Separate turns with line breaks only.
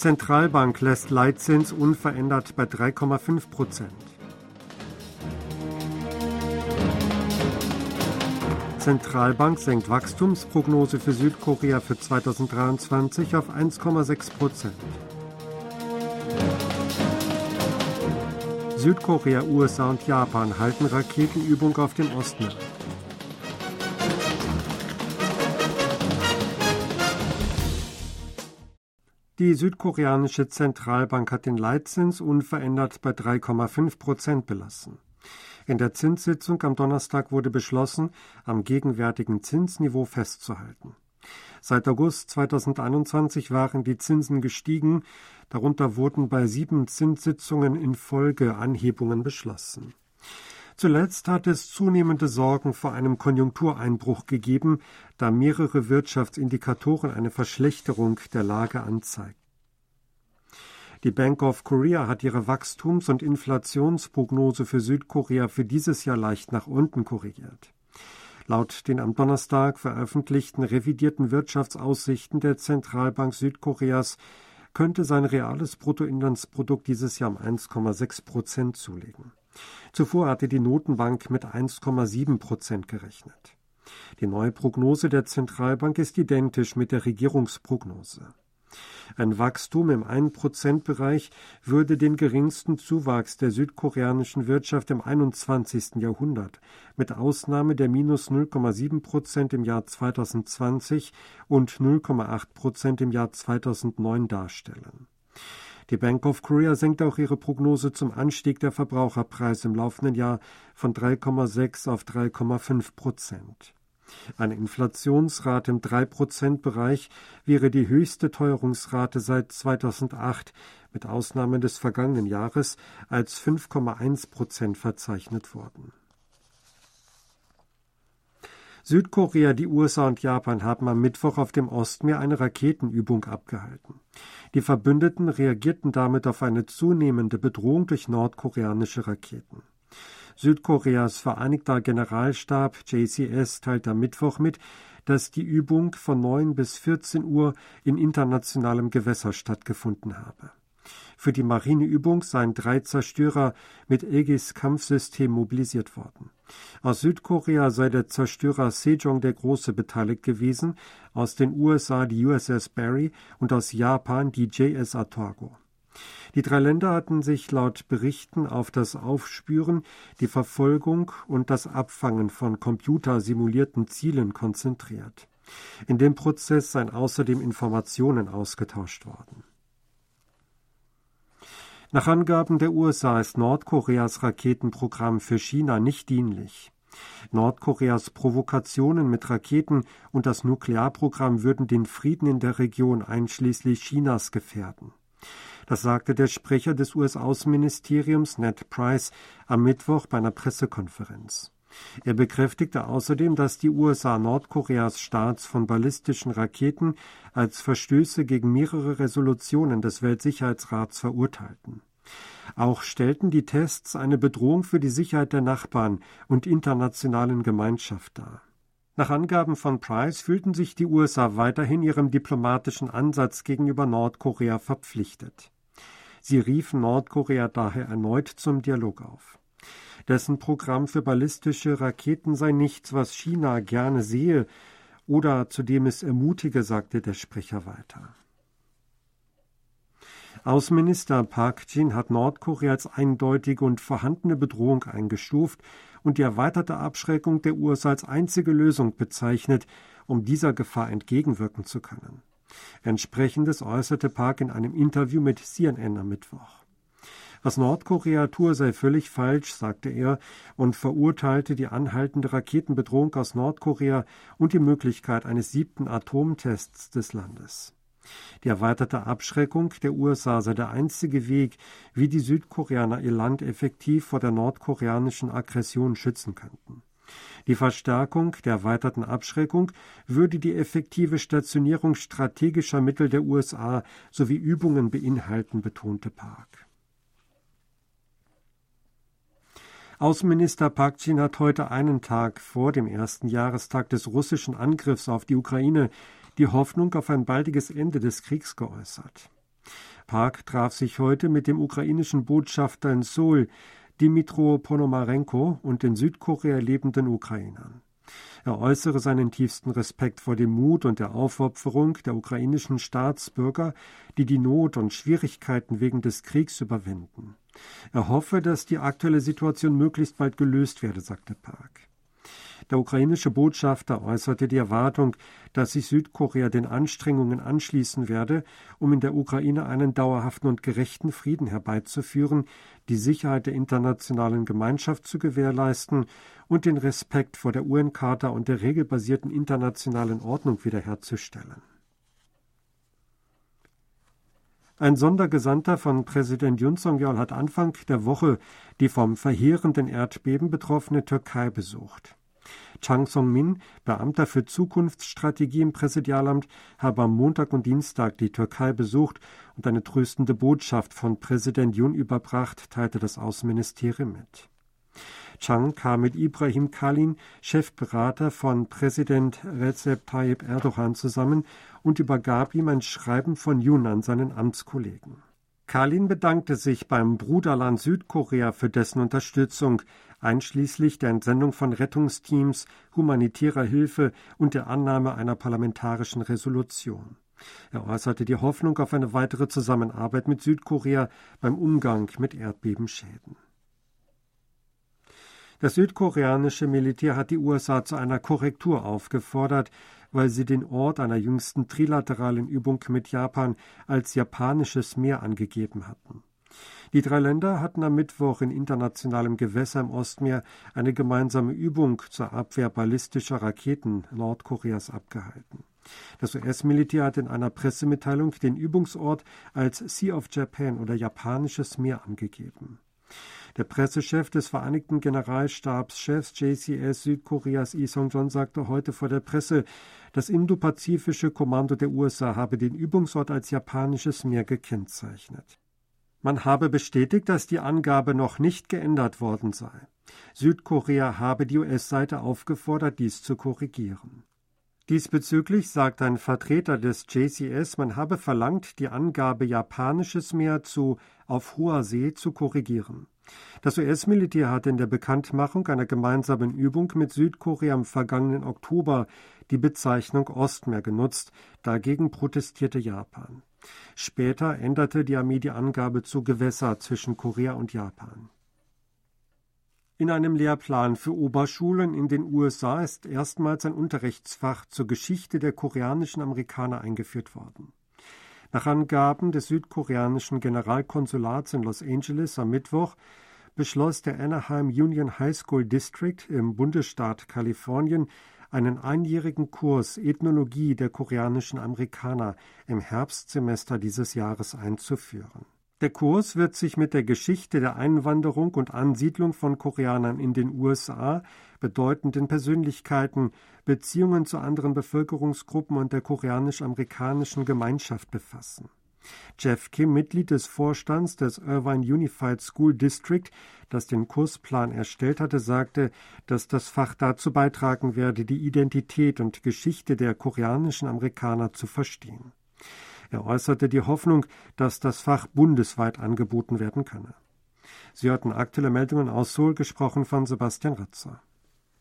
Zentralbank lässt Leitzins unverändert bei 3,5 Prozent. Zentralbank senkt Wachstumsprognose für Südkorea für 2023 auf 1,6 Prozent. Südkorea, USA und Japan halten Raketenübung auf den Ostmeer. Die südkoreanische Zentralbank hat den Leitzins unverändert bei 3,5 Prozent belassen. In der Zinssitzung am Donnerstag wurde beschlossen, am gegenwärtigen Zinsniveau festzuhalten. Seit August 2021 waren die Zinsen gestiegen, darunter wurden bei sieben Zinssitzungen in Folge Anhebungen beschlossen. Zuletzt hat es zunehmende Sorgen vor einem Konjunktureinbruch gegeben, da mehrere Wirtschaftsindikatoren eine Verschlechterung der Lage anzeigen. Die Bank of Korea hat ihre Wachstums- und Inflationsprognose für Südkorea für dieses Jahr leicht nach unten korrigiert. Laut den am Donnerstag veröffentlichten revidierten Wirtschaftsaussichten der Zentralbank Südkoreas könnte sein reales Bruttoinlandsprodukt dieses Jahr um 1,6 Prozent zulegen. Zuvor hatte die Notenbank mit 1,7 Prozent gerechnet. Die neue Prognose der Zentralbank ist identisch mit der Regierungsprognose. Ein Wachstum im 1-Prozent-Bereich würde den geringsten Zuwachs der südkoreanischen Wirtschaft im 21. Jahrhundert, mit Ausnahme der minus 0,7 Prozent im Jahr 2020 und 0,8 Prozent im Jahr 2009 darstellen. Die Bank of Korea senkt auch ihre Prognose zum Anstieg der Verbraucherpreise im laufenden Jahr von 3,6 auf 3,5 Prozent. Eine Inflationsrate im 3-Prozent-Bereich wäre die höchste Teuerungsrate seit 2008, mit Ausnahme des vergangenen Jahres, als 5,1 Prozent verzeichnet worden. Südkorea, die USA und Japan haben am Mittwoch auf dem Ostmeer eine Raketenübung abgehalten. Die Verbündeten reagierten damit auf eine zunehmende Bedrohung durch nordkoreanische Raketen. Südkoreas Vereinigter Generalstab JCS teilt am Mittwoch mit, dass die Übung von 9 bis 14 Uhr in internationalem Gewässer stattgefunden habe. Für die Marineübung seien drei Zerstörer mit Aegis-Kampfsystem mobilisiert worden. Aus Südkorea sei der Zerstörer Sejong der Große beteiligt gewesen, aus den USA die USS Barry und aus Japan die JS Atago. Die drei Länder hatten sich laut Berichten auf das Aufspüren, die Verfolgung und das Abfangen von computersimulierten Zielen konzentriert. In dem Prozess seien außerdem Informationen ausgetauscht worden. Nach Angaben der USA ist Nordkoreas Raketenprogramm für China nicht dienlich. Nordkoreas Provokationen mit Raketen und das Nuklearprogramm würden den Frieden in der Region einschließlich Chinas gefährden. Das sagte der Sprecher des US-Außenministeriums Ned Price am Mittwoch bei einer Pressekonferenz. Er bekräftigte außerdem, dass die USA Nordkoreas Starts von ballistischen Raketen als Verstöße gegen mehrere Resolutionen des Weltsicherheitsrats verurteilten. Auch stellten die Tests eine Bedrohung für die Sicherheit der Nachbarn und internationalen Gemeinschaft dar. Nach Angaben von Price fühlten sich die USA weiterhin ihrem diplomatischen Ansatz gegenüber Nordkorea verpflichtet. Sie riefen Nordkorea daher erneut zum Dialog auf. Dessen Programm für ballistische Raketen sei nichts, was China gerne sehe oder zu dem es ermutige, sagte der Sprecher weiter. Außenminister Park Jin hat Nordkorea als eindeutige und vorhandene Bedrohung eingestuft und die erweiterte Abschreckung der USA als einzige Lösung bezeichnet, um dieser Gefahr entgegenwirken zu können. Entsprechendes äußerte Park in einem Interview mit CNN am Mittwoch. Was Nordkorea tue, sei völlig falsch, sagte er und verurteilte die anhaltende Raketenbedrohung aus Nordkorea und die Möglichkeit eines siebten Atomtests des Landes. Die erweiterte Abschreckung der USA sei der einzige Weg, wie die Südkoreaner ihr Land effektiv vor der nordkoreanischen Aggression schützen könnten. Die Verstärkung der erweiterten Abschreckung würde die effektive Stationierung strategischer Mittel der USA sowie Übungen beinhalten, betonte Park. Außenminister Park Jin hat heute einen Tag vor dem ersten Jahrestag des russischen Angriffs auf die Ukraine die Hoffnung auf ein baldiges Ende des Kriegs geäußert. Park traf sich heute mit dem ukrainischen Botschafter in Seoul, Dimitro Ponomarenko, und den Südkorea lebenden Ukrainern. Er äußere seinen tiefsten Respekt vor dem Mut und der Aufopferung der ukrainischen Staatsbürger, die die Not und Schwierigkeiten wegen des Kriegs überwinden. Er hoffe, dass die aktuelle Situation möglichst bald gelöst werde, sagte Park. Der ukrainische Botschafter äußerte die Erwartung, dass sich Südkorea den Anstrengungen anschließen werde, um in der Ukraine einen dauerhaften und gerechten Frieden herbeizuführen, die Sicherheit der internationalen Gemeinschaft zu gewährleisten und den Respekt vor der UN-Charta und der regelbasierten internationalen Ordnung wiederherzustellen. Ein Sondergesandter von Präsident Yun Song-yeol hat Anfang der Woche die vom verheerenden Erdbeben betroffene Türkei besucht. Chang Song-min, Beamter für Zukunftsstrategie im Präsidialamt, habe am Montag und Dienstag die Türkei besucht und eine tröstende Botschaft von Präsident Yun überbracht, teilte das Außenministerium mit. Chang kam mit Ibrahim Kalin, Chefberater von Präsident Recep Tayyip Erdogan, zusammen und übergab ihm ein Schreiben von Yun an seinen Amtskollegen. Kalin bedankte sich beim Bruderland Südkorea für dessen Unterstützung, einschließlich der Entsendung von Rettungsteams, humanitärer Hilfe und der Annahme einer parlamentarischen Resolution. Er äußerte die Hoffnung auf eine weitere Zusammenarbeit mit Südkorea beim Umgang mit Erdbebenschäden. Das südkoreanische Militär hat die USA zu einer Korrektur aufgefordert, weil sie den Ort einer jüngsten trilateralen Übung mit Japan als japanisches Meer angegeben hatten. Die drei Länder hatten am Mittwoch in internationalem Gewässer im Ostmeer eine gemeinsame Übung zur Abwehr ballistischer Raketen Nordkoreas abgehalten. Das US-Militär hat in einer Pressemitteilung den Übungsort als Sea of Japan oder japanisches Meer angegeben. Der Pressechef des Vereinigten Generalstabschefs JCS Südkoreas Lee Song-jon sagte heute vor der Presse, das indopazifische Kommando der USA habe den Übungsort als japanisches Meer gekennzeichnet. Man habe bestätigt, dass die Angabe noch nicht geändert worden sei. Südkorea habe die US-Seite aufgefordert, dies zu korrigieren. Diesbezüglich sagt ein Vertreter des JCS, man habe verlangt, die Angabe japanisches Meer zu auf hoher See zu korrigieren. Das US-Militär hatte in der Bekanntmachung einer gemeinsamen Übung mit Südkorea im vergangenen Oktober die Bezeichnung Ostmeer genutzt, dagegen protestierte Japan. Später änderte die Armee die Angabe zu Gewässer zwischen Korea und Japan. In einem Lehrplan für Oberschulen in den USA ist erstmals ein Unterrichtsfach zur Geschichte der koreanischen Amerikaner eingeführt worden. Nach Angaben des südkoreanischen Generalkonsulats in Los Angeles am Mittwoch beschloss der Anaheim Union High School District im Bundesstaat Kalifornien einen einjährigen Kurs Ethnologie der koreanischen Amerikaner im Herbstsemester dieses Jahres einzuführen. Der Kurs wird sich mit der Geschichte der Einwanderung und Ansiedlung von Koreanern in den USA, bedeutenden Persönlichkeiten, Beziehungen zu anderen Bevölkerungsgruppen und der koreanisch-amerikanischen Gemeinschaft befassen. Jeff Kim, Mitglied des Vorstands des Irvine Unified School District, das den Kursplan erstellt hatte, sagte, dass das Fach dazu beitragen werde, die Identität und Geschichte der koreanischen Amerikaner zu verstehen. Er äußerte die Hoffnung, dass das Fach bundesweit angeboten werden könne. Sie hörten aktuelle Meldungen aus Seoul, gesprochen von Sebastian Ratzer.